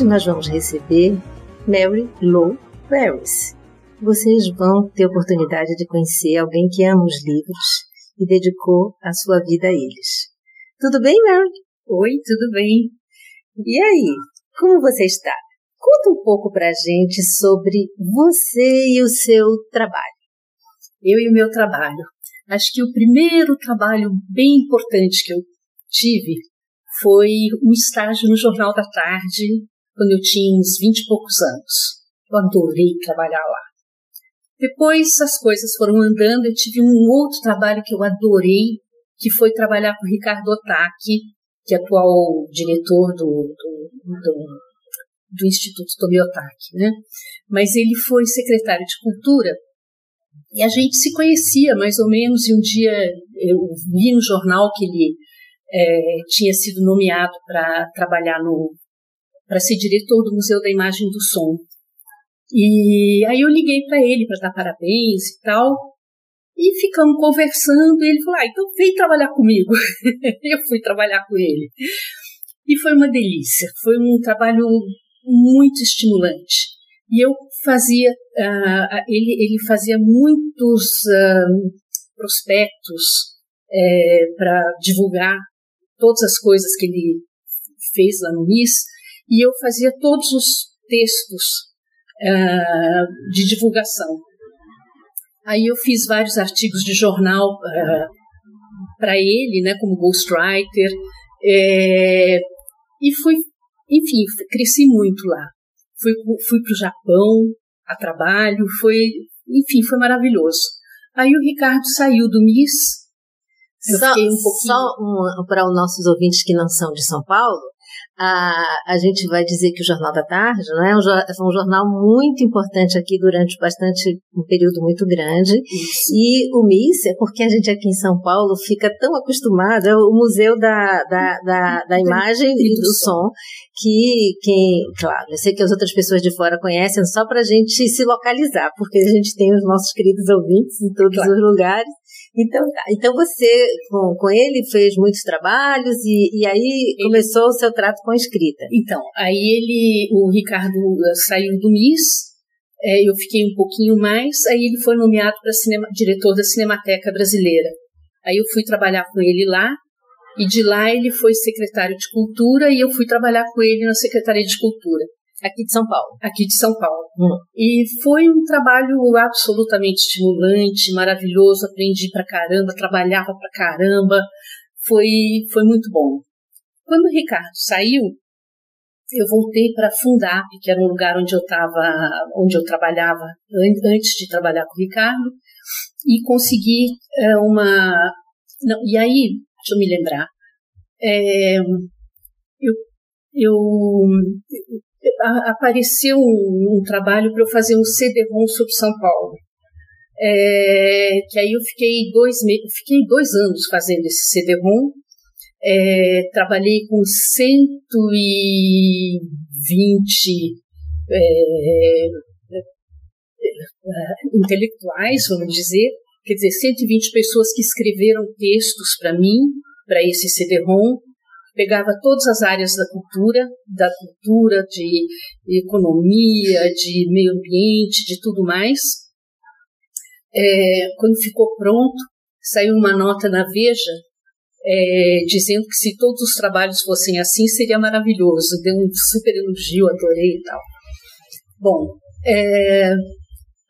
Hoje nós vamos receber Mary Lou Paris. Vocês vão ter a oportunidade de conhecer alguém que ama os livros e dedicou a sua vida a eles. Tudo bem, Mary? Oi, tudo bem? E aí, como você está? Conta um pouco pra gente sobre você e o seu trabalho. Eu e o meu trabalho. Acho que o primeiro trabalho bem importante que eu tive foi um estágio no Jornal da Tarde, quando eu tinha uns vinte e poucos anos. Eu adorei trabalhar lá. Depois as coisas foram andando, eu tive um outro trabalho que eu adorei, que foi trabalhar com o Ricardo Otaki, que é atual diretor do, do, do, do Instituto Tomi Otaki, né? Mas ele foi secretário de Cultura e a gente se conhecia mais ou menos, e um dia eu vi no jornal que ele é, tinha sido nomeado para trabalhar no para ser diretor do Museu da Imagem do Som. E aí eu liguei para ele para dar parabéns e tal. E ficamos conversando, e ele falou: ah, então vem trabalhar comigo. eu fui trabalhar com ele. E foi uma delícia, foi um trabalho muito estimulante. E eu fazia, uh, ele, ele fazia muitos uh, prospectos é, para divulgar todas as coisas que ele fez lá no MIS, e eu fazia todos os textos uh, de divulgação. Aí eu fiz vários artigos de jornal uh, para ele, né, como ghostwriter, é, e fui, enfim, cresci muito lá. Fui, fui para o Japão a trabalho, foi, enfim, foi maravilhoso. Aí o Ricardo saiu do MIS. Eu só, um só um, para os nossos ouvintes que não são de São Paulo, a, a gente vai dizer que o Jornal da Tarde não é um, é um jornal muito importante aqui durante bastante um período muito grande. Isso. E o MIS é porque a gente aqui em São Paulo fica tão acostumado, é o Museu da, da, da, da Imagem e do Som, que quem, claro, eu sei que as outras pessoas de fora conhecem só para a gente se localizar, porque a gente tem os nossos queridos ouvintes em todos claro. os lugares. Então, tá. então você, com, com ele, fez muitos trabalhos e, e aí ele, começou o seu trato com a escrita. Então, aí ele, o Ricardo eh, saiu do MIS, é, eu fiquei um pouquinho mais, aí ele foi nomeado para diretor da Cinemateca Brasileira. Aí eu fui trabalhar com ele lá, e de lá ele foi secretário de Cultura e eu fui trabalhar com ele na Secretaria de Cultura. Aqui de São Paulo. Aqui de São Paulo. Hum. E foi um trabalho absolutamente estimulante, maravilhoso. Aprendi pra caramba, trabalhava pra caramba. Foi, foi muito bom. Quando o Ricardo saiu, eu voltei para Fundap, que era um lugar onde eu estava, onde eu trabalhava antes de trabalhar com o Ricardo, e consegui é, uma. Não, e aí, deixa eu me lembrar, é, eu, eu apareceu um, um trabalho para eu fazer um CD-ROM sobre São Paulo. É, que aí eu fiquei dois, fiquei dois anos fazendo esse CD-ROM. É, trabalhei com 120 é, é, intelectuais, vamos dizer, quer dizer, 120 pessoas que escreveram textos para mim, para esse CD-ROM, pegava todas as áreas da cultura, da cultura, de economia, de meio ambiente, de tudo mais. é, quando ficou pronto, saiu uma nota na Veja é, dizendo que se todos os trabalhos fossem assim seria maravilhoso. Deu um super elogio, adorei e tal. Bom, é,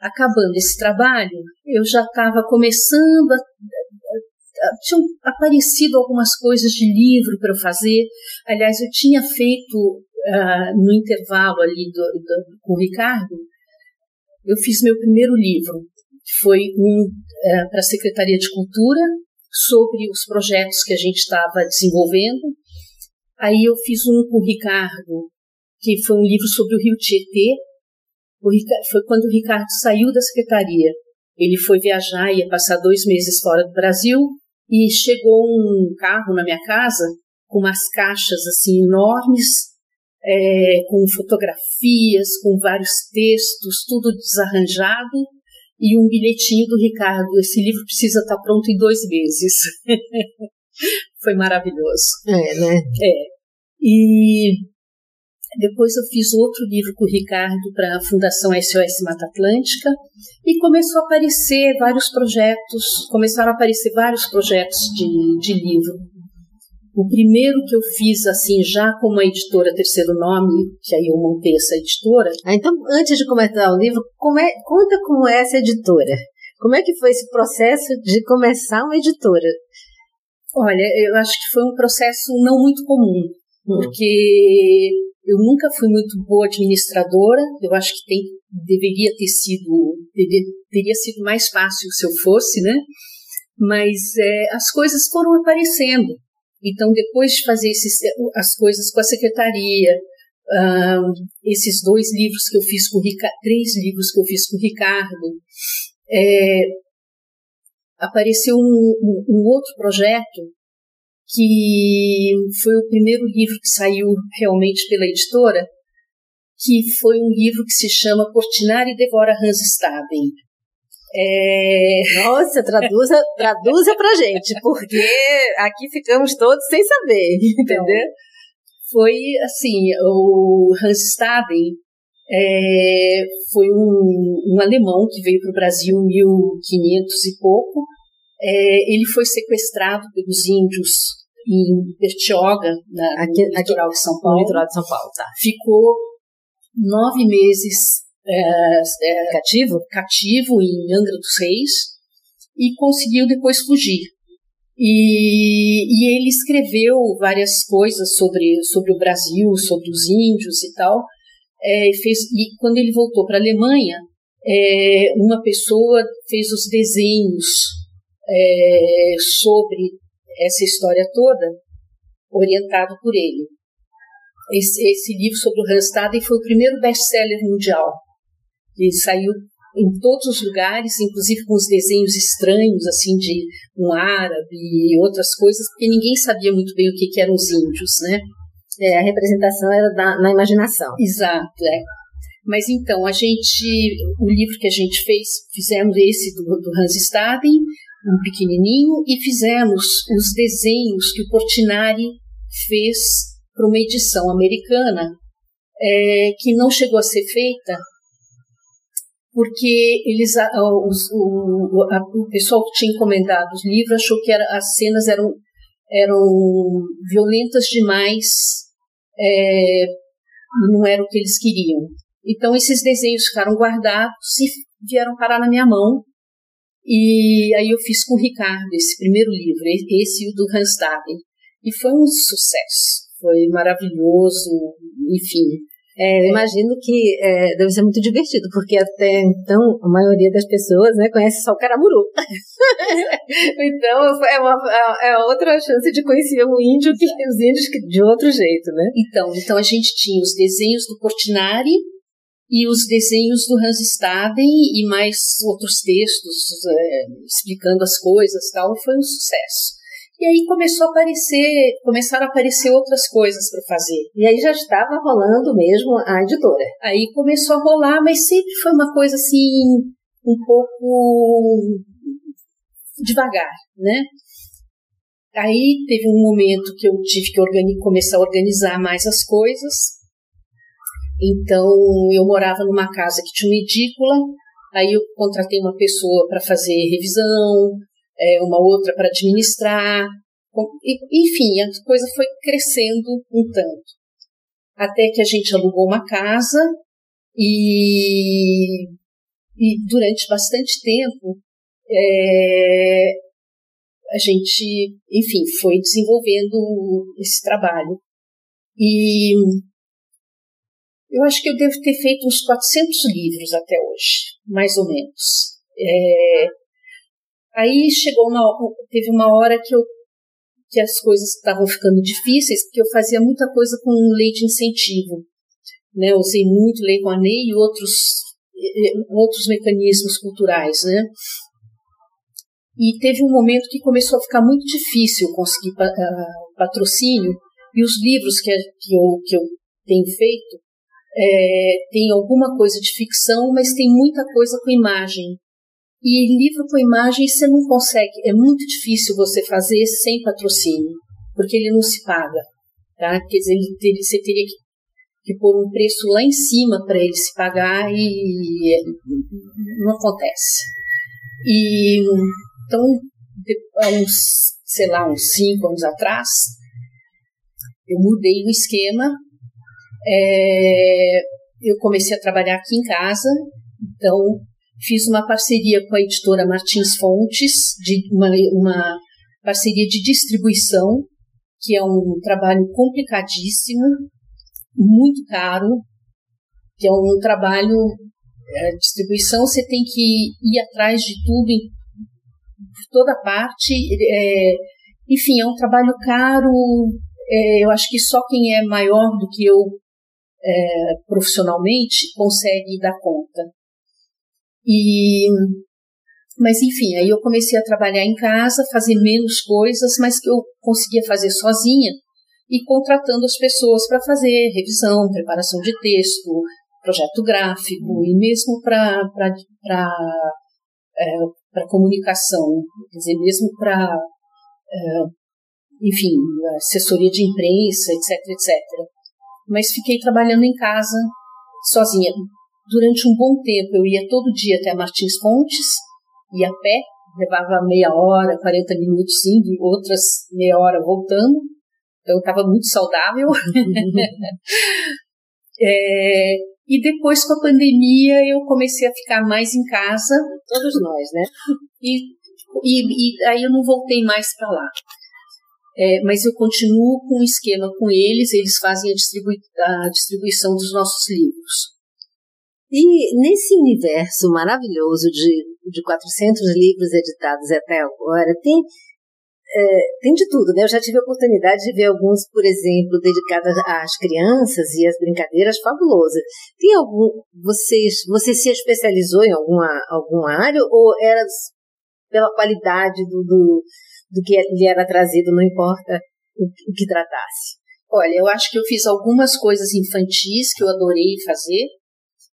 acabando esse trabalho, eu já estava começando a, tinham aparecido algumas coisas de livro para fazer. Aliás, eu tinha feito uh, no intervalo ali do, do, com o Ricardo, eu fiz meu primeiro livro, que foi um uh, para a Secretaria de Cultura sobre os projetos que a gente estava desenvolvendo. Aí eu fiz um com o Ricardo, que foi um livro sobre o Rio Tietê. O Ricardo, foi quando o Ricardo saiu da secretaria. Ele foi viajar, ia passar dois meses fora do Brasil, e chegou um carro na minha casa com umas caixas assim enormes, é, com fotografias, com vários textos, tudo desarranjado e um bilhetinho do Ricardo. Esse livro precisa estar pronto em dois meses. Foi maravilhoso. É, né? É. E depois eu fiz outro livro com o Ricardo para a Fundação SOS Mata Atlântica e começou a aparecer vários projetos, começaram a aparecer vários projetos de, de livro. O primeiro que eu fiz assim já como a editora Terceiro Nome, que aí eu montei essa editora. Ah, então, antes de começar o livro, como é, conta como é essa editora. Como é que foi esse processo de começar uma editora? Olha, eu acho que foi um processo não muito comum, hum. porque eu nunca fui muito boa administradora. Eu acho que tem, deveria ter sido, deveria, teria sido mais fácil se eu fosse, né? Mas é, as coisas foram aparecendo. Então, depois de fazer esses, as coisas com a secretaria, uh, esses dois livros que eu fiz com o Ricardo, três livros que eu fiz com o Ricardo, é, apareceu um, um, um outro projeto que foi o primeiro livro que saiu realmente pela editora, que foi um livro que se chama Portinari devora Hans Staben. É... Nossa, traduza, traduza pra gente, porque aqui ficamos todos sem saber, então, entendeu? Foi assim, o Hans Staben é, foi um, um, alemão que veio para o Brasil em 1500 e pouco. É, ele foi sequestrado pelos índios em Bertioga, na, aqui, no litoral de São Paulo. No litoral de São Paulo, tá. Ficou nove meses é, é, cativo? cativo em Angra dos Reis e conseguiu depois fugir. E, e ele escreveu várias coisas sobre, sobre o Brasil, sobre os índios e tal. É, fez, e quando ele voltou para a Alemanha, é, uma pessoa fez os desenhos é, sobre essa história toda orientado por ele. Esse, esse livro sobre o Randstad foi o primeiro best-seller mundial. Ele saiu em todos os lugares, inclusive com os desenhos estranhos, assim, de um árabe e outras coisas, porque ninguém sabia muito bem o que, que eram os índios, né? É, a representação era da, na imaginação. Exato, é. Mas então, a gente, o livro que a gente fez, fizemos esse do, do Hans Staden, um pequenininho, e fizemos os desenhos que o Portinari fez para uma edição americana, é, que não chegou a ser feita, porque eles, os, o, a, o pessoal que tinha encomendado os livros achou que era, as cenas eram, eram violentas demais, é, não era o que eles queriam. Então esses desenhos ficaram guardados e vieram parar na minha mão. E aí eu fiz com o Ricardo esse primeiro livro, esse e o do Hans Dagen. E foi um sucesso, foi maravilhoso, enfim. É, imagino que é, deve ser muito divertido, porque até então a maioria das pessoas né, conhece só o caramuru. então é, uma, é outra chance de conhecer o índio que os índios de outro jeito, né? Então, então a gente tinha os desenhos do Portinari e os desenhos do Hans Staden e mais outros textos é, explicando as coisas tal, foi um sucesso. E aí começou a aparecer, começaram a aparecer outras coisas para fazer. E aí já estava rolando mesmo a editora. Aí começou a rolar, mas sempre foi uma coisa assim um pouco devagar, né? Aí teve um momento que eu tive que começar a organizar mais as coisas. Então eu morava numa casa que tinha uma edícula Aí eu contratei uma pessoa para fazer revisão, é, uma outra para administrar. Enfim, a coisa foi crescendo um tanto. Até que a gente alugou uma casa e, e durante bastante tempo é, a gente, enfim, foi desenvolvendo esse trabalho. E eu acho que eu devo ter feito uns 400 livros até hoje, mais ou menos. É, aí chegou uma, teve uma hora que eu que as coisas estavam ficando difíceis, porque eu fazia muita coisa com lei de incentivo. Né? Usei muito lei NEI e outros, outros mecanismos culturais. Né? E teve um momento que começou a ficar muito difícil conseguir uh, patrocínio, e os livros que, que, eu, que eu tenho feito é, tem alguma coisa de ficção, mas tem muita coisa com imagem. E livro com imagem você não consegue, é muito difícil você fazer sem patrocínio, porque ele não se paga. Tá? Quer dizer, ele, você teria que, que pôr um preço lá em cima para ele se pagar e não acontece. E então, há uns, sei lá, uns cinco anos atrás, eu mudei o esquema. É, eu comecei a trabalhar aqui em casa, então fiz uma parceria com a editora Martins Fontes, de uma, uma parceria de distribuição, que é um trabalho complicadíssimo, muito caro, que é um trabalho é, distribuição você tem que ir atrás de tudo por toda parte. É, enfim, é um trabalho caro. É, eu acho que só quem é maior do que eu é, profissionalmente consegue dar conta. E, mas enfim, aí eu comecei a trabalhar em casa, fazer menos coisas, mas que eu conseguia fazer sozinha e contratando as pessoas para fazer revisão, preparação de texto, projeto gráfico e mesmo para é, para comunicação, quer dizer, mesmo para, é, enfim, assessoria de imprensa, etc, etc. Mas fiquei trabalhando em casa, sozinha. Durante um bom tempo, eu ia todo dia até Martins Fontes, ia a pé, levava meia hora, 40 minutos indo, e outras meia hora voltando. Então, eu estava muito saudável. é, e depois, com a pandemia, eu comecei a ficar mais em casa. Todos nós, né? E, e, e aí eu não voltei mais para lá. É, mas eu continuo com o esquema com eles, eles fazem a, distribui a distribuição dos nossos livros. E nesse universo maravilhoso de, de 400 livros editados até agora, tem é, tem de tudo, né? Eu já tive a oportunidade de ver alguns, por exemplo, dedicados às crianças e às brincadeiras fabulosas. Tem algum, vocês, você se especializou em alguma, alguma área ou era pela qualidade do, do, do que lhe era trazido, não importa o, que tratasse? Olha, eu acho que eu fiz algumas coisas infantis que eu adorei fazer,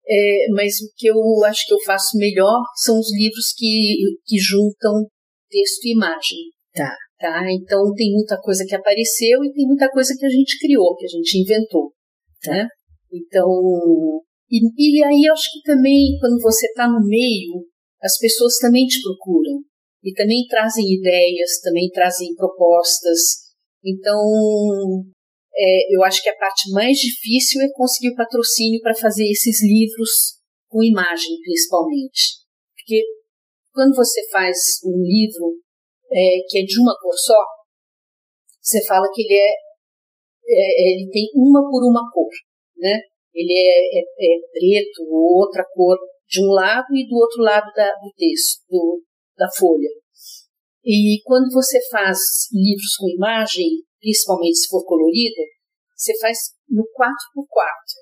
é, mas o que eu acho que eu faço melhor são os livros que, que juntam texto e imagem. Tá. Tá? Então tem muita coisa que apareceu e tem muita coisa que a gente criou, que a gente inventou. Tá? Então, e, e aí eu acho que também quando você está no meio, as pessoas também te procuram e também trazem ideias, também trazem propostas. Então, é, eu acho que a parte mais difícil é conseguir o patrocínio para fazer esses livros com imagem, principalmente. Porque quando você faz um livro é, que é de uma cor só, você fala que ele é, é ele tem uma por uma cor, né? Ele é, é, é, preto ou outra cor de um lado e do outro lado da, do texto, do, da folha. E quando você faz livros com imagem, principalmente se for colorida, você faz no 4x4.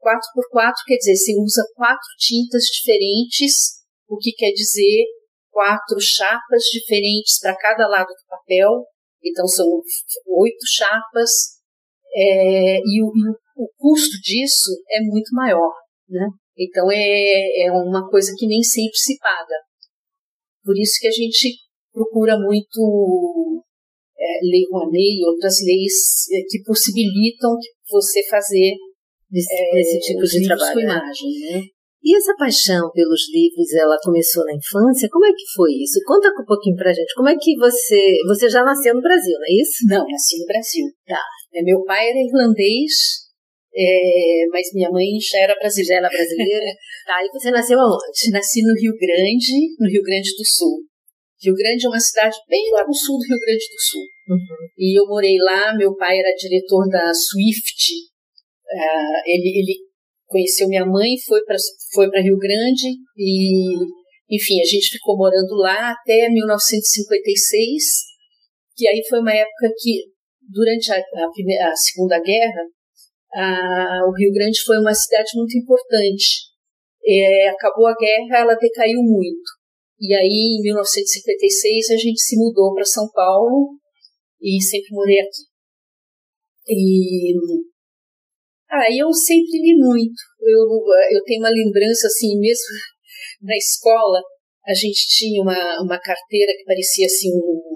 4x4 quer dizer, você usa quatro tintas diferentes, o que quer dizer quatro chapas diferentes para cada lado do papel, então são oito chapas, é, e, o, o, custo disso é muito maior, né? Então é, é uma coisa que nem sempre se paga. Por isso que a gente procura muito é, Lei Rouanet e outras leis é, que possibilitam você fazer esse, esse tipo de trabalho. Com imagem, né? E essa paixão pelos livros, ela começou na infância? Como é que foi isso? Conta um pouquinho pra gente. Como é que você. Você já nasceu no Brasil, não é isso? Não, nasci no Brasil. Tá. É, meu pai era irlandês, é, mas minha mãe já era brasileira. Brasileira? tá, e você nasceu aonde? Nasci no Rio Grande, no Rio Grande do Sul. Rio Grande é uma cidade bem lá no sul do Rio Grande do Sul. Uhum. E eu morei lá, meu pai era diretor da Swift. Uh, ele, ele conheceu minha mãe, foi para foi Rio Grande e, enfim, a gente ficou morando lá até 1956, que aí foi uma época que, durante a, a, primeira, a Segunda Guerra, a, o Rio Grande foi uma cidade muito importante. É, acabou a guerra, ela decaiu muito. E aí, em 1956, a gente se mudou para São Paulo e sempre morei aqui. E aí eu sempre li muito. Eu, eu tenho uma lembrança assim, mesmo na escola, a gente tinha uma, uma carteira que parecia assim um,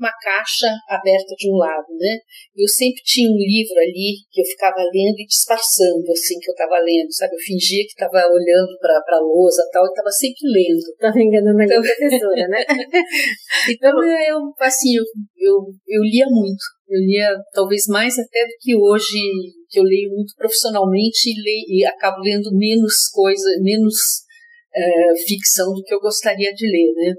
uma caixa aberta de um lado, né? Eu sempre tinha um livro ali que eu ficava lendo e disfarçando, assim, que eu estava lendo, sabe? Eu fingia que estava olhando para a lousa tal, e estava sempre lendo. Estava enganando a então, professora, né? então, eu, assim, eu, eu, eu lia muito. Eu lia talvez mais até do que hoje, que eu leio muito profissionalmente e, leio, e acabo lendo menos coisa, menos é, ficção do que eu gostaria de ler, né?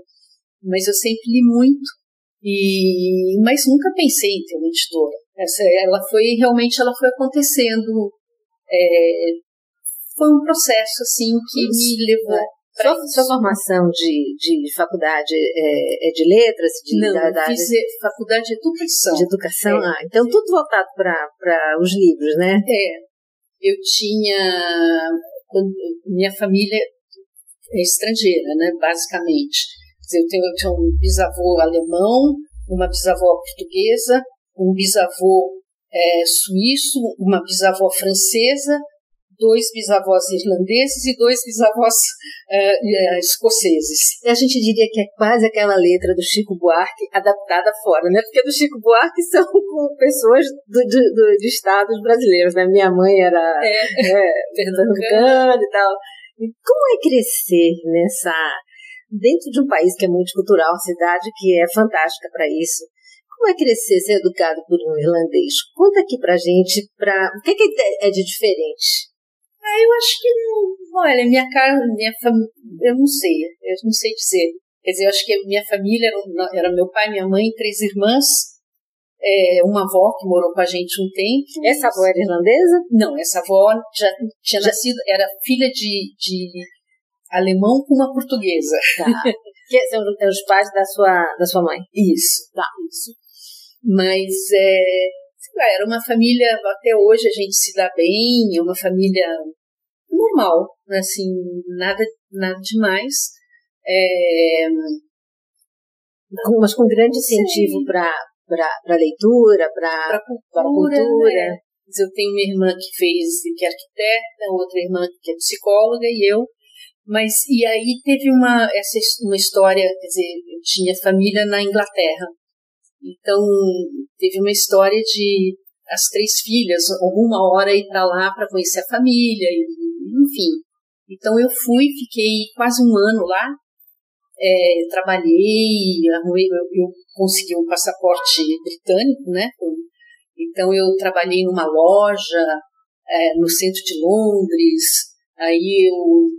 Mas eu sempre li muito e, mas nunca pensei em ter uma editora. Essa, ela foi realmente ela foi acontecendo. É, foi um processo assim que Isso. me levou. É. Sua, sua, formação de, de faculdade é, é de letras? De, Não, da, da, fiz faculdade de educação. De educação? É. Ah, então tudo voltado para os livros, né? É. Eu tinha. Minha família é estrangeira, né, basicamente. Eu tenho, eu tinha um bisavô alemão, uma bisavó portuguesa, um bisavô é, suíço, uma bisavó francesa, dois bisavós irlandeses e dois bisavós é, é, escoceses. A gente diria que é quase aquela letra do Chico Buarque adaptada fora, né? Porque do Chico Buarque são pessoas do, do, do, de estados brasileiros, né? Minha mãe era é, é, pernambucana e tal. E como é crescer nessa dentro de um país que é multicultural, cidade que é fantástica para isso. Como é crescer, ser educado por um irlandês? Conta aqui pra gente, pra... o que, que é de diferente? Ah, eu acho que não. Olha, minha casa, minha família, eu não sei, eu não sei dizer. Quer dizer, eu acho que minha família era, era meu pai, minha mãe, três irmãs, é, uma avó que morou com a gente um tempo. Essa avó era irlandesa? Não, essa avó já tinha já... nascido, era filha de, de alemão com uma portuguesa. Tá. que são os pais da sua, da sua mãe. Isso. Tá. Isso. Mas, é, lá, era uma família, até hoje a gente se dá bem, é uma família normal, assim, nada, nada demais. É, mas com grande incentivo para para leitura, para cultura. cultura. Né? Eu tenho uma irmã que fez, que é arquiteta, outra irmã que é psicóloga e eu mas, e aí teve uma, essa, uma história, quer dizer, eu tinha família na Inglaterra. Então, teve uma história de as três filhas, alguma hora ir para lá para conhecer a família, e, enfim. Então, eu fui, fiquei quase um ano lá, é, trabalhei, arrumei, eu, eu consegui um passaporte britânico, né? Então, eu trabalhei numa loja é, no centro de Londres, aí eu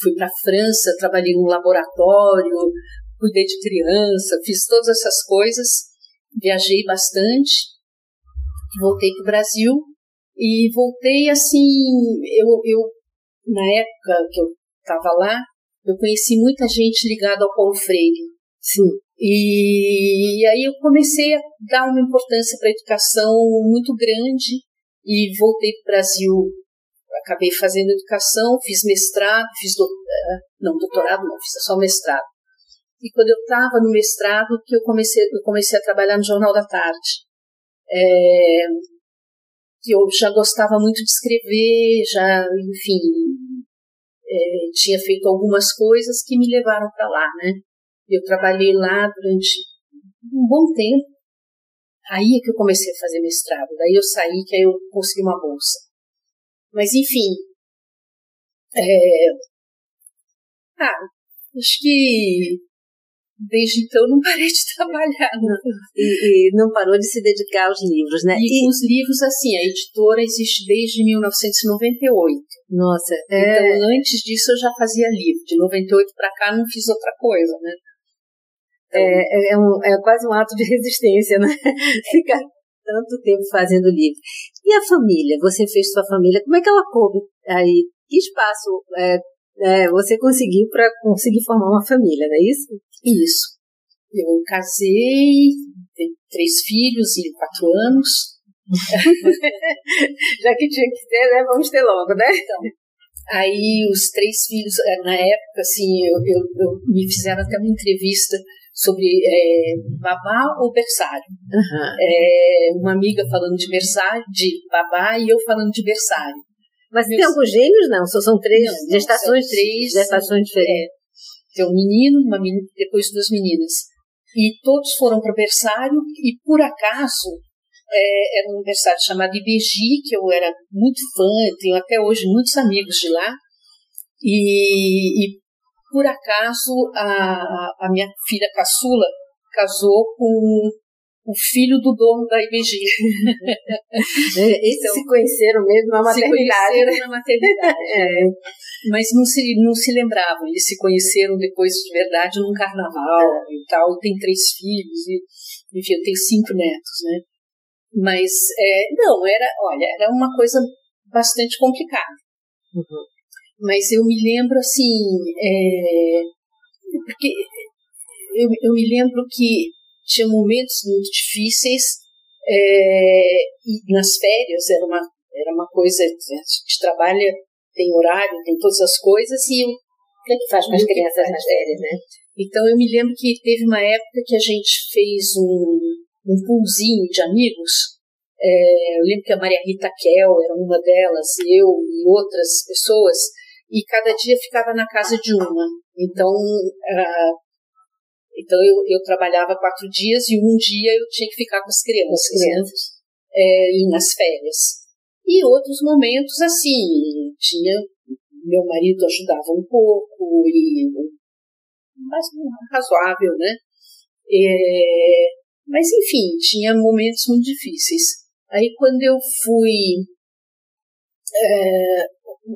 fui para a França, trabalhei num laboratório, cuidei de criança, fiz todas essas coisas, viajei bastante, voltei para o Brasil e voltei assim, eu, eu na época que eu estava lá, eu conheci muita gente ligada ao Paulo Freire. Sim. E, e aí eu comecei a dar uma importância para a educação muito grande e voltei para o Brasil acabei fazendo educação, fiz mestrado, fiz do, eh, não doutorado não, fiz só mestrado. E quando eu estava no mestrado que eu comecei eu comecei a trabalhar no Jornal da Tarde. É, eu já gostava muito de escrever, já enfim é, tinha feito algumas coisas que me levaram para lá, né? Eu trabalhei lá durante um bom tempo. Aí é que eu comecei a fazer mestrado. Daí eu saí, que aí eu consegui uma bolsa. Mas, enfim, é, Ah, acho que desde então não parei de trabalhar. Não. E, e, não parou de se dedicar aos livros, né? E, e os livros, assim, a editora existe desde 1998. Nossa, é... Então, antes disso eu já fazia livro. De 98 para cá não fiz outra coisa, né? Então, é, é, um, é quase um ato de resistência, né? Ficar tanto tempo fazendo livro. E a família? Você fez sua família, como é que ela coube aí? Que espaço é, é, você conseguiu para conseguir formar uma família, não é isso? Isso. Eu casei, tenho três filhos e quatro anos. Já que tinha que ter, né? Vamos ter logo, né? Então, aí os três filhos, é, na época, assim, eu, eu, eu me fizeram até uma entrevista sobre é, babá ou berçário. Uhum. É, uma amiga falando de berçário, de babá, e eu falando de berçário. Mas Meus... tem alguns gêmeos, não? São, são três não, não, gestações, são três gestações diferentes. É, tem um menino, uma menina, depois duas meninas. E todos foram para o berçário e, por acaso, é, era um berçário chamado IBG, que eu era muito fã, tenho até hoje muitos amigos de lá. E, e por acaso, a, a minha filha caçula casou com o filho do dono da IBG. Esses então, se conheceram mesmo na maternidade. Se conheceram na maternidade. é. Mas não se, não se lembravam. Eles se conheceram depois de verdade num carnaval é. e tal. Tem três filhos e, enfim, eu tenho cinco netos, né? Mas, é, não, era, olha, era uma coisa bastante complicada. Uhum. Mas eu me lembro, assim, é, porque eu, eu me lembro que tinha momentos muito difíceis é, e nas férias era uma era uma coisa a gente trabalha tem horário tem todas as coisas e o que, é que faz com as crianças nas férias né? Então eu me lembro que teve uma época que a gente fez um um poolzinho de amigos é, eu lembro que a Maria Rita Kel era uma delas eu e outras pessoas e cada dia ficava na casa de uma então uh, então eu, eu trabalhava quatro dias e um dia eu tinha que ficar com as crianças, as crianças. Né? É, nas férias. E outros momentos assim, tinha meu marido ajudava um pouco e mas razoável, né? É, mas enfim, tinha momentos muito difíceis. Aí quando eu fui é,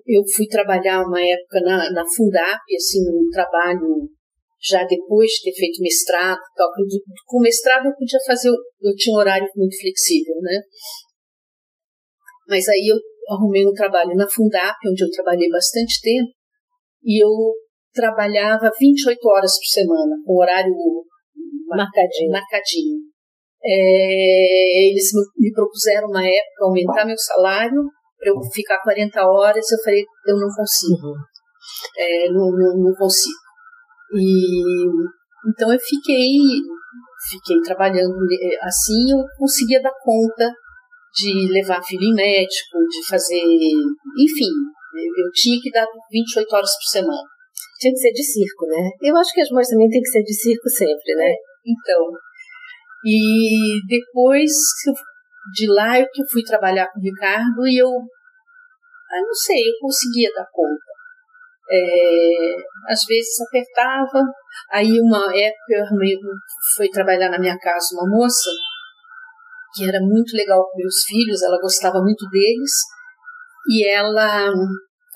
eu fui trabalhar uma época na, na Fundap, assim, um trabalho já depois de ter feito mestrado, tal, com mestrado eu podia fazer, eu tinha um horário muito flexível, né? Mas aí eu arrumei um trabalho na Fundap, onde eu trabalhei bastante tempo, e eu trabalhava 28 horas por semana, com horário marcadinho. marcadinho. É, eles me propuseram uma época aumentar meu salário para eu ficar 40 horas, eu falei, eu não consigo. Uhum. É, não, não, não consigo. E então eu fiquei fiquei trabalhando assim, eu conseguia dar conta de levar filho em médico, de fazer, enfim, eu tinha que dar 28 horas por semana. Tinha que ser de circo, né? Eu acho que as mães também têm que ser de circo sempre, né? Então, e depois de lá eu que fui trabalhar com o Ricardo e eu, eu não sei, eu conseguia dar conta. É, às vezes apertava. Aí uma época eu fui trabalhar na minha casa uma moça que era muito legal com meus filhos, ela gostava muito deles e ela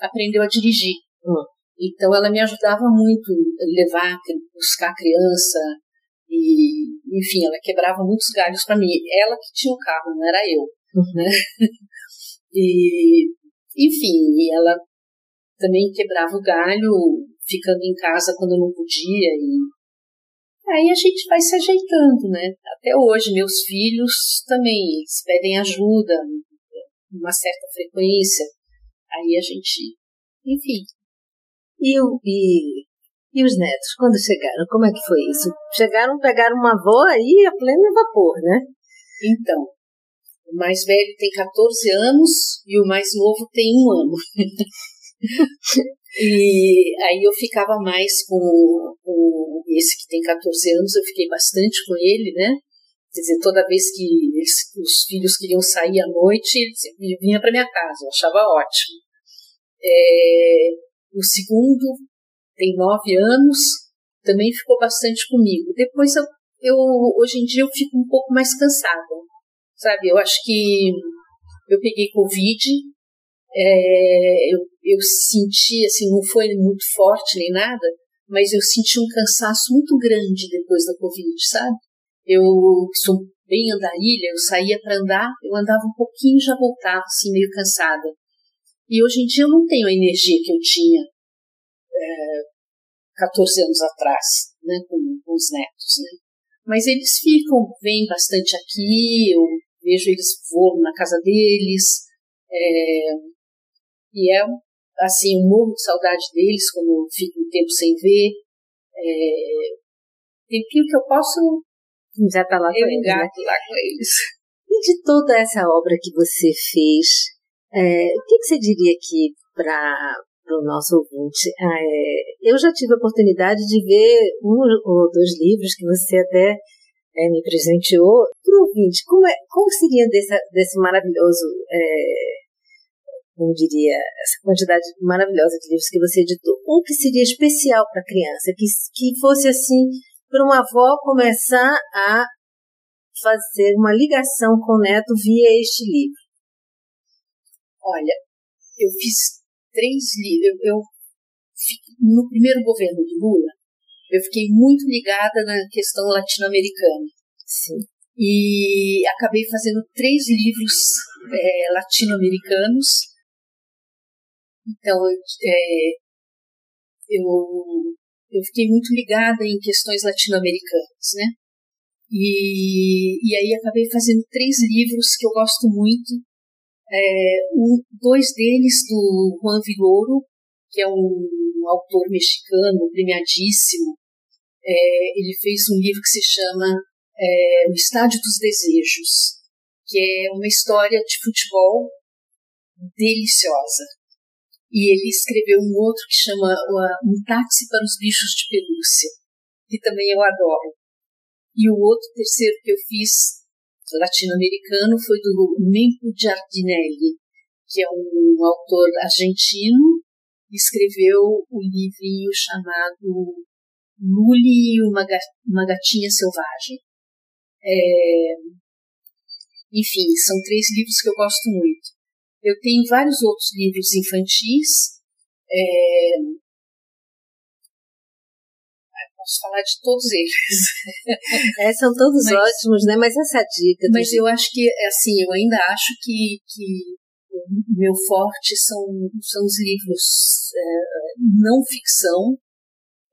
aprendeu a dirigir. Hum. Então ela me ajudava muito a levar, buscar a criança e, enfim, ela quebrava muitos galhos para mim. Ela que tinha o carro, não era eu, uhum. né? e, enfim, ela também quebrava o galho ficando em casa quando não podia e aí a gente vai se ajeitando, né? Até hoje meus filhos também eles pedem ajuda uma certa frequência, aí a gente, enfim. E, e, e os netos, quando chegaram, como é que foi isso? Chegaram, pegaram uma avó aí a pleno vapor, né? Então, o mais velho tem 14 anos e o mais novo tem um ano. e aí eu ficava mais com, com, esse que tem 14 anos, eu fiquei bastante com ele, né? Quer dizer, toda vez que eles, os filhos queriam sair à noite, ele vinha para minha casa, eu achava ótimo. É, o segundo tem nove anos, também ficou bastante comigo. Depois eu, eu hoje em dia eu fico um pouco mais cansada, sabe? Eu acho que eu peguei Covid, é, eu, eu senti, assim, não foi muito forte nem nada, mas eu senti um cansaço muito grande depois da Covid, sabe? Eu sou bem andarilha, eu saía para andar, eu andava um pouquinho e já voltava, assim, meio cansada. E hoje em dia eu não tenho a energia que eu tinha é, 14 anos atrás, né, com, com os netos, né? Mas eles ficam, vêm bastante aqui, eu vejo eles voam na casa deles, é, e é assim, um morro de saudade deles quando eu fico um tempo sem ver. É, tempinho que eu posso já tá lá com eles, né? lá com eles. E de toda essa obra que você fez, é, o que, que você diria aqui para o nosso ouvinte? É, eu já tive a oportunidade de ver um ou dois livros que você até é, me presenteou. Para o ouvinte, como, é, como seria desse, desse maravilhoso é, como diria, essa quantidade maravilhosa de livros que você editou, um que seria especial para a criança, que, que fosse assim, para uma avó começar a fazer uma ligação com o neto via este livro? Olha, eu fiz três livros. Eu, eu, no primeiro governo do Lula, eu fiquei muito ligada na questão latino-americana. Sim. E acabei fazendo três livros é, latino-americanos então, é, eu, eu fiquei muito ligada em questões latino-americanas, né? E, e aí acabei fazendo três livros que eu gosto muito. É, dois deles do Juan Villoro, que é um autor mexicano premiadíssimo. É, ele fez um livro que se chama é, O Estádio dos Desejos, que é uma história de futebol deliciosa. E ele escreveu um outro que chama Um Táxi para os Bichos de Pelúcia, que também eu adoro. E o outro, terceiro que eu fiz, latino-americano, foi do Menco Giardinelli, que é um autor argentino, que escreveu um livrinho chamado Luli e uma Gatinha Selvagem. É, enfim, são três livros que eu gosto muito. Eu tenho vários outros livros infantis. É... Posso falar de todos eles. É, são todos mas, ótimos, né? Mas essa dica. Mas eu acho que, assim, eu ainda acho que, que o meu forte são, são os livros é, não ficção,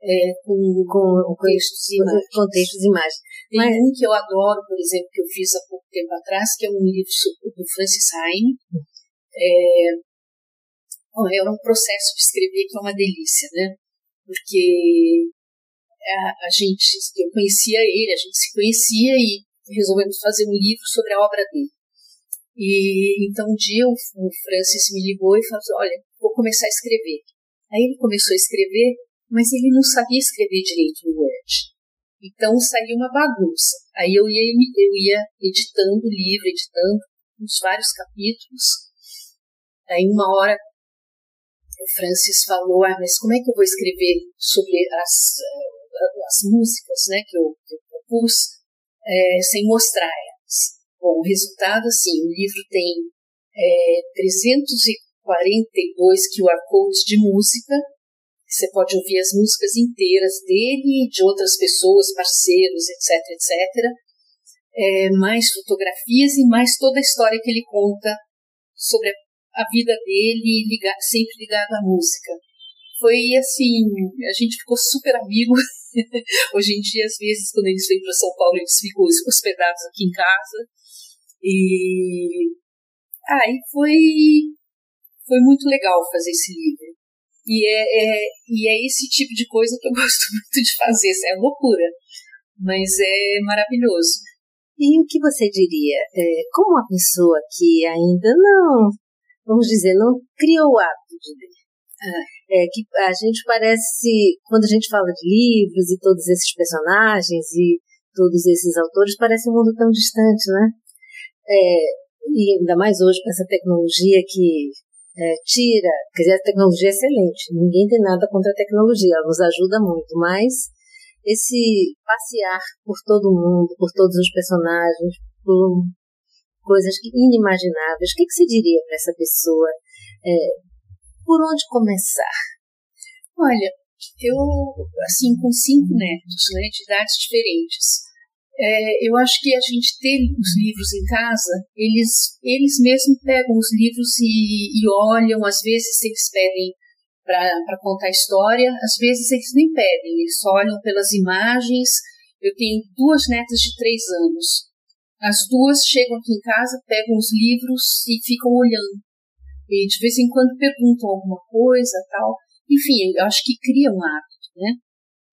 é, com, com, textos e imagens. Com textos e imagens. Tem Mas... um que eu adoro, por exemplo, que eu fiz há pouco tempo atrás, que é um livro do Francis Heine, é, era um processo de escrever que é uma delícia, né? Porque a, gente, eu conhecia ele, a gente se conhecia e resolvemos fazer um livro sobre a obra dele. E então um dia o, Francis me ligou e falou: assim, Olha, vou começar a escrever. Aí ele começou a escrever, mas ele não sabia escrever direito no Word. Então saiu uma bagunça. Aí eu ia, eu ia editando o livro, editando os vários capítulos, Aí uma hora o Francis falou, ah, mas como é que eu vou escrever sobre as, as músicas né, que, eu, que eu propus é, sem mostrar elas? Bom, o resultado, assim, o livro tem é, 342 QR codes de música, você pode ouvir as músicas inteiras dele e de outras pessoas, parceiros, etc, etc. É, mais fotografias e mais toda a história que ele conta sobre a a vida dele sempre ligado à música. Foi assim, a gente ficou super amigo. Hoje em dia, às vezes, quando eles vêm para São Paulo, eles ficam hospedados aqui em casa. E aí ah, foi foi muito legal fazer esse livro. E é, é, e é esse tipo de coisa que eu gosto muito de fazer. É loucura, mas é maravilhoso. E o que você diria? É, como uma pessoa que ainda não vamos dizer, não criou o hábito de ler. É que a gente parece, quando a gente fala de livros e todos esses personagens e todos esses autores, parece um mundo tão distante, né? É, e ainda mais hoje com essa tecnologia que é, tira, quer dizer, a tecnologia é excelente, ninguém tem nada contra a tecnologia, ela nos ajuda muito, mas esse passear por todo mundo, por todos os personagens, por coisas inimagináveis, o que, que você diria para essa pessoa? É, por onde começar? Olha, eu, assim, com cinco netos, né, de idades diferentes, é, eu acho que a gente ter os livros em casa, eles, eles mesmos pegam os livros e, e olham, às vezes eles pedem para contar a história, às vezes eles nem pedem, eles só olham pelas imagens. Eu tenho duas netas de três anos. As duas chegam aqui em casa, pegam os livros e ficam olhando. E de vez em quando perguntam alguma coisa, tal. Enfim, eu acho que cria um hábito, né?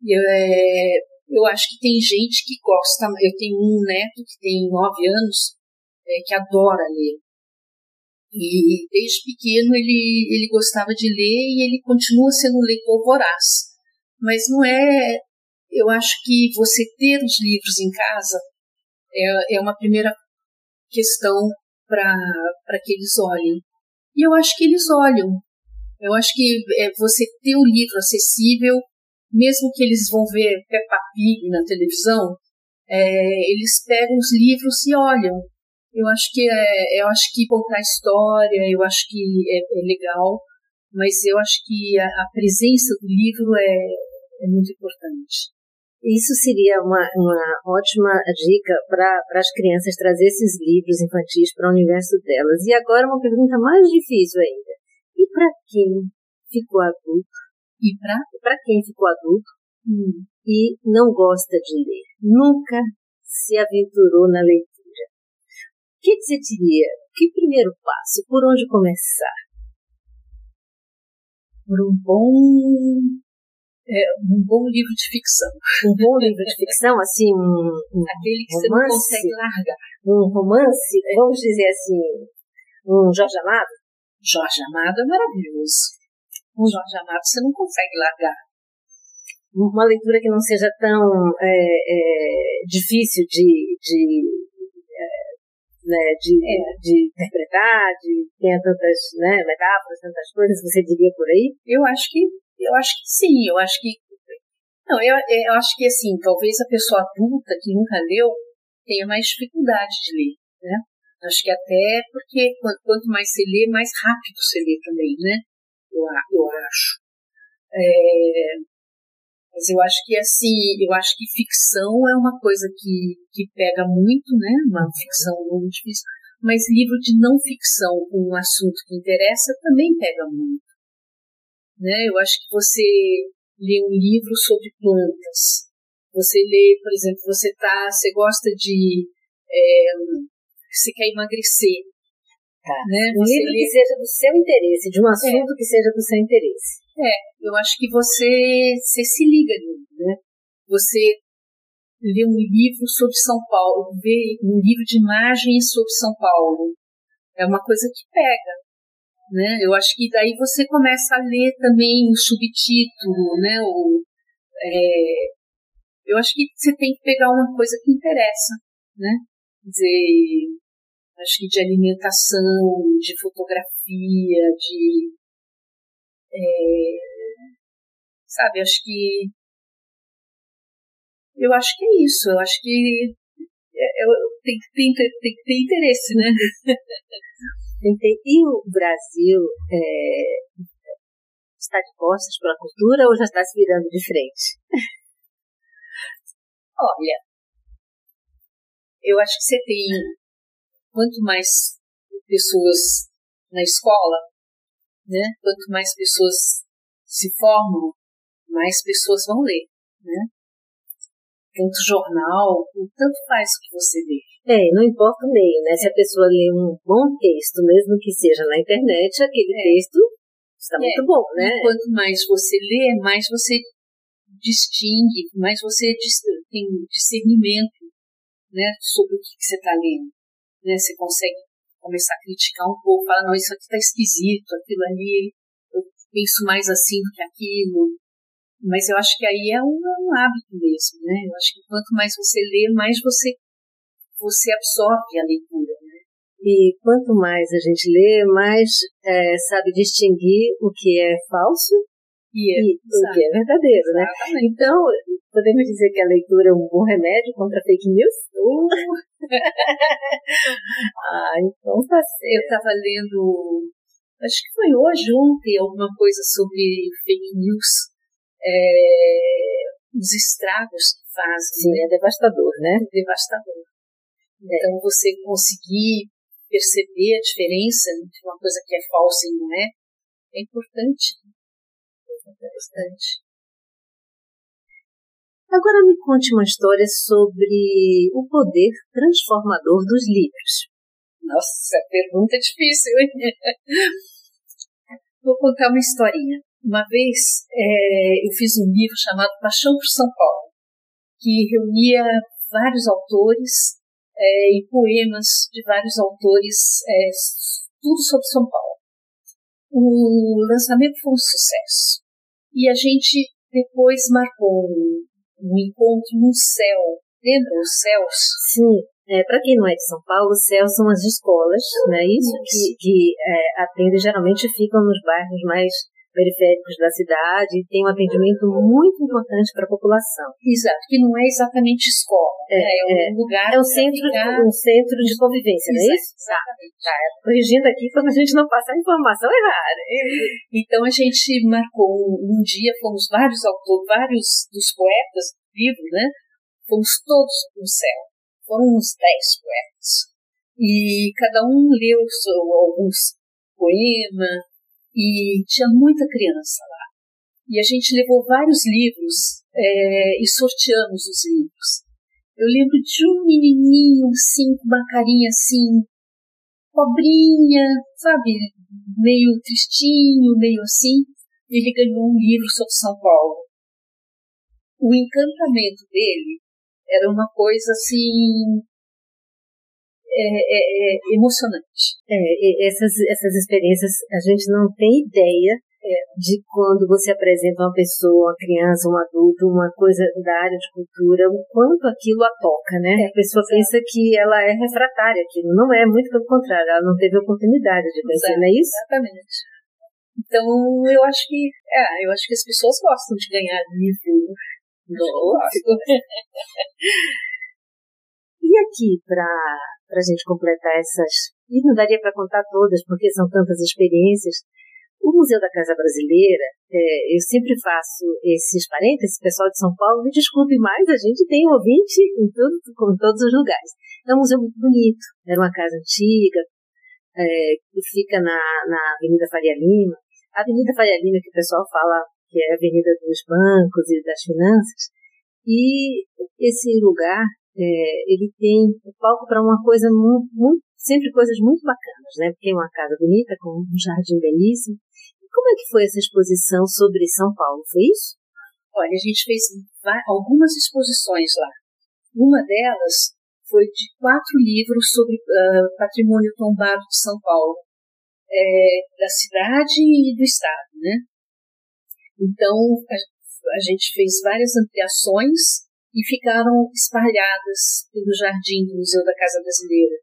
Eu, é, eu acho que tem gente que gosta. Eu tenho um neto que tem nove anos é, que adora ler. E desde pequeno ele, ele gostava de ler e ele continua sendo um leitor voraz. Mas não é. Eu acho que você ter os livros em casa é, é uma primeira questão para que eles olhem. E eu acho que eles olham. Eu acho que é, você ter o livro acessível mesmo que eles vão ver Peppa Pig na televisão, é, eles pegam os livros e olham. Eu acho que é, eu acho que contar história, eu acho que é, é legal, mas eu acho que a, a presença do livro é, é muito importante. Isso seria uma, uma ótima dica para as crianças trazer esses livros infantis para o universo delas. E agora uma pergunta mais difícil ainda. E para quem ficou adulto e para quem ficou adulto hum. e não gosta de ler, nunca se aventurou na leitura. O que você diria? Que primeiro passo? Por onde começar? Por um bom é, um bom livro de ficção. Um bom livro de ficção, assim, um, um aquele que romance, você não consegue largar. Um romance, vamos dizer assim, um Jorge Amado? Jorge Amado é maravilhoso um Jorge Amado você não consegue largar. Uma leitura que não seja tão é, é, difícil de, de, é, né, de, é. de interpretar, de tenha tantas né, metáforas, tantas coisas, você diria por aí? Eu acho que eu acho que sim, eu acho que não, eu, eu acho que assim, talvez a pessoa adulta que nunca leu tenha mais dificuldade de ler, né? Acho que até porque quanto mais você lê, mais rápido você lê também, né? eu, eu acho. É, mas eu acho que assim, eu acho que ficção é uma coisa que, que pega muito, né? Uma ficção muito difícil. Mas livro de não ficção com um assunto que interessa também pega muito. Né? Eu acho que você lê um livro sobre plantas. Você lê, por exemplo, você tá, você gosta de, é, você quer emagrecer. Tá. Né? Um livro lê... que seja do seu interesse, de um assunto é. que seja do seu interesse. É, eu acho que você, você se liga ali, né? Você lê um livro sobre São Paulo, vê um livro de imagens sobre São Paulo. É uma coisa que pega, né? Eu acho que daí você começa a ler também o subtítulo, né? O, é, eu acho que você tem que pegar uma coisa que interessa, né? Quer dizer, acho que de alimentação, de fotografia, de. É, sabe, acho que. Eu acho que é isso, eu acho que é, eu, tem, tem, tem que ter interesse, né? e o Brasil é, está de costas para a cultura ou já está se virando de frente? Olha, eu acho que você tem quanto mais pessoas na escola, né, quanto mais pessoas se formam, mais pessoas vão ler, né? Tanto jornal, tanto faz o que você lê. É, não importa o meio, né? Se a pessoa lê um bom texto, mesmo que seja na internet, aquele é. texto está é. muito bom, né? E quanto mais você lê, mais você distingue, mais você tem discernimento né, sobre o que, que você está lendo né? Você consegue começar a criticar um pouco, falar, não, isso aqui está esquisito, aquilo ali, eu penso mais assim do que aquilo. Mas eu acho que aí é um, um hábito mesmo, né? Eu acho que quanto mais você lê, mais você, você absorve a leitura, né? E quanto mais a gente lê, mais é, sabe distinguir o que é falso e, é, e o que é verdadeiro, né? Então, podemos dizer que a leitura é um bom remédio contra fake news? Uh. ah, então tá certo. Eu estava lendo, acho que foi hoje, ontem, alguma coisa sobre fake news. É, os estragos que fazem. Sim, é devastador, né? É devastador. É. Então, você conseguir perceber a diferença entre uma coisa que é falsa e não é, é importante. É interessante. Agora me conte uma história sobre o poder transformador dos livros. Nossa, pergunta difícil, hein? Vou contar uma historinha. Uma vez é, eu fiz um livro chamado Paixão por São Paulo, que reunia vários autores é, e poemas de vários autores, é, tudo sobre São Paulo. O lançamento foi um sucesso. E a gente depois marcou um, encontro no céu. Lembra os céus? Sim. É, Para quem não é de São Paulo, os céus são as escolas, né? Isso, Isso. que, que é, atendem, geralmente ficam nos bairros mais periféricos da cidade e tem um atendimento muito importante para a população. Exato, que não é exatamente escola, é, né? é um é, lugar é um centro, ficar... um centro de convivência, não é isso? Exatamente. Tá, tá, corrigindo aqui para a gente não passar informação errada. Então a gente marcou um, um dia, fomos vários autores, vários dos poetas do livro, né? Fomos todos no céu. Foram uns dez poetas. E cada um leu alguns poemas, e tinha muita criança lá. E a gente levou vários livros é, e sorteamos os livros. Eu lembro de um menininho, assim, com uma carinha assim, pobrinha, sabe, meio tristinho, meio assim. Ele ganhou um livro sobre São Paulo. O encantamento dele era uma coisa assim é, é, é emocionante. É, essas, essas experiências, a gente não tem ideia é, de quando você apresenta uma pessoa, uma criança, um adulto, uma coisa da área de cultura, o quanto aquilo a toca, né? É, a pessoa pensa que ela é refratária aquilo, não é, muito pelo contrário, ela não teve oportunidade de conhecer, não é isso? Exatamente. Então, eu acho que, é, eu acho que as pessoas gostam de ganhar livro. Gosto. e aqui, para para a gente completar essas. E não daria para contar todas, porque são tantas experiências. O Museu da Casa Brasileira, é, eu sempre faço esses parênteses, pessoal de São Paulo, me desculpe mais, a gente tem ouvinte em, tudo, em todos os lugares. É um museu muito bonito, era uma casa antiga, é, que fica na, na Avenida Faria Lima. A Avenida Faria Lima, que o pessoal fala que é a Avenida dos Bancos e das Finanças. E esse lugar é, ele tem o palco para uma coisa muito, muito, sempre coisas muito bacanas, né? Porque é uma casa bonita, com um jardim belíssimo. E como é que foi essa exposição sobre São Paulo? Foi isso? Olha, a gente fez algumas exposições lá. Uma delas foi de quatro livros sobre uh, patrimônio tombado de São Paulo, é, da cidade e do estado, né? Então, a, a gente fez várias ampliações e ficaram espalhadas pelo jardim do Museu da Casa Brasileira.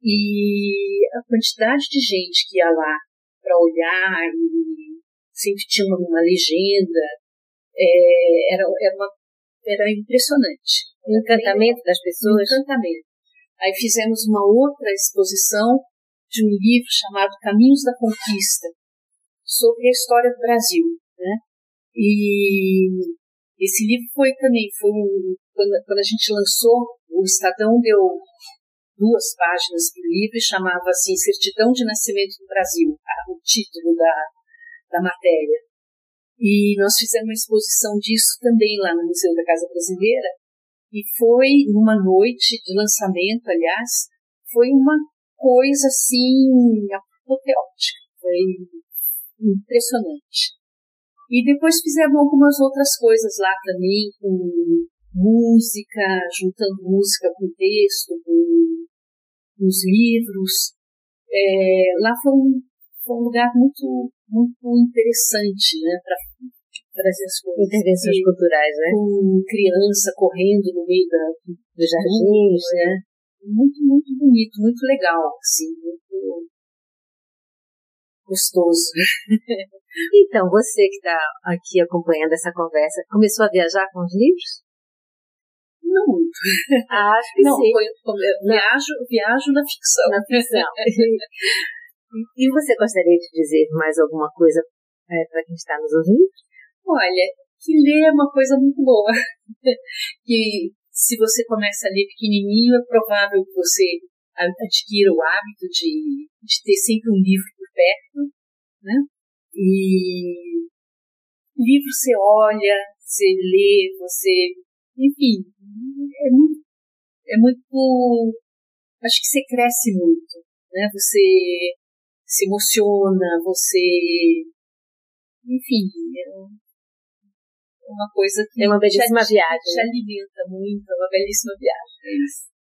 E a quantidade de gente que ia lá para olhar e sempre tinha uma, uma legenda, é, era, era, uma, era impressionante. O encantamento das pessoas? O encantamento. Aí fizemos uma outra exposição de um livro chamado Caminhos da Conquista, sobre a história do Brasil. Né? E esse livro foi também, foi um, quando, quando, a gente lançou, o Estadão deu duas páginas do livro e chamava assim Certidão de Nascimento do Brasil, o título da, da matéria. E nós fizemos uma exposição disso também lá no Museu da Casa Brasileira. E foi numa noite de lançamento, aliás, foi uma coisa assim apoteótica, foi impressionante. E depois fizemos algumas outras coisas lá também, com música, juntando música com texto, com, com os livros. É, lá foi um, foi um lugar muito, muito interessante, né, para trazer as coisas. Intervenções culturais, né? Com criança correndo no meio da, dos jardins, né? muito, muito bonito, muito legal, assim, muito gostoso. então, você que está aqui acompanhando essa conversa, começou a viajar com os livros? Não muito. Acho que não, sim. Foi, viajo, viajo na ficção. Na ficção. e você gostaria de dizer mais alguma coisa é, para quem está nos ouvindo? Olha, que ler é uma coisa muito boa. que se você começa a ler pequenininho, é provável que você adquira o hábito de, de ter sempre um livro por perto, né? E livro você olha, você lê, você, enfim, é muito, é muito, acho que você cresce muito, né? Você se emociona, você, enfim, é uma coisa que é uma belíssima te, viagem. Te alimenta muito, é uma belíssima viagem. É isso.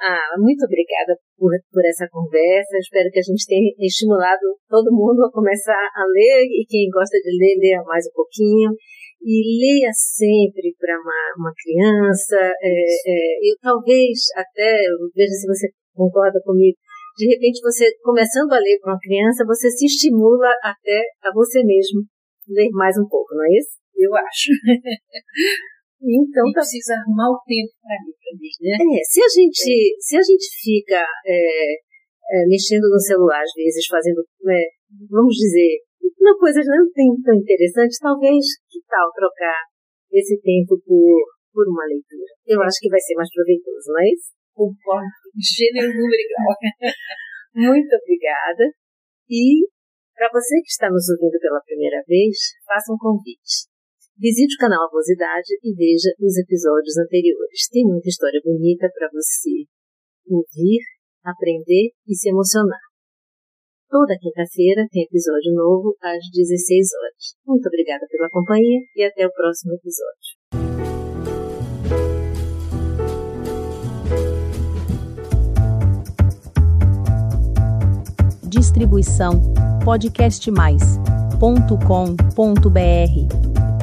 Ah, muito obrigada por, por essa conversa. Espero que a gente tenha estimulado todo mundo a começar a ler e quem gosta de ler, leia mais um pouquinho. E leia sempre para uma, uma criança. É, é, eu talvez até, veja se você concorda comigo, de repente você começando a ler para uma criança, você se estimula até a você mesmo ler mais um pouco, não é isso? eu acho. Então tá... precisa arrumar o tempo para também, né? É, se a gente, se a gente fica é, é, mexendo no celular às vezes, fazendo, é, vamos dizer, uma coisa não tem tão interessante, talvez que tal trocar esse tempo por, por uma leitura? Eu acho que vai ser mais proveitoso, não é isso? Concordo. Gênero número Muito obrigada. E para você que está nos ouvindo pela primeira vez, faça um convite. Visite o canal Avosidade e veja os episódios anteriores. Tem muita história bonita para você ouvir, aprender e se emocionar. Toda quinta-feira tem episódio novo às 16 horas. Muito obrigada pela companhia e até o próximo episódio. Distribuição podcastmais.com.br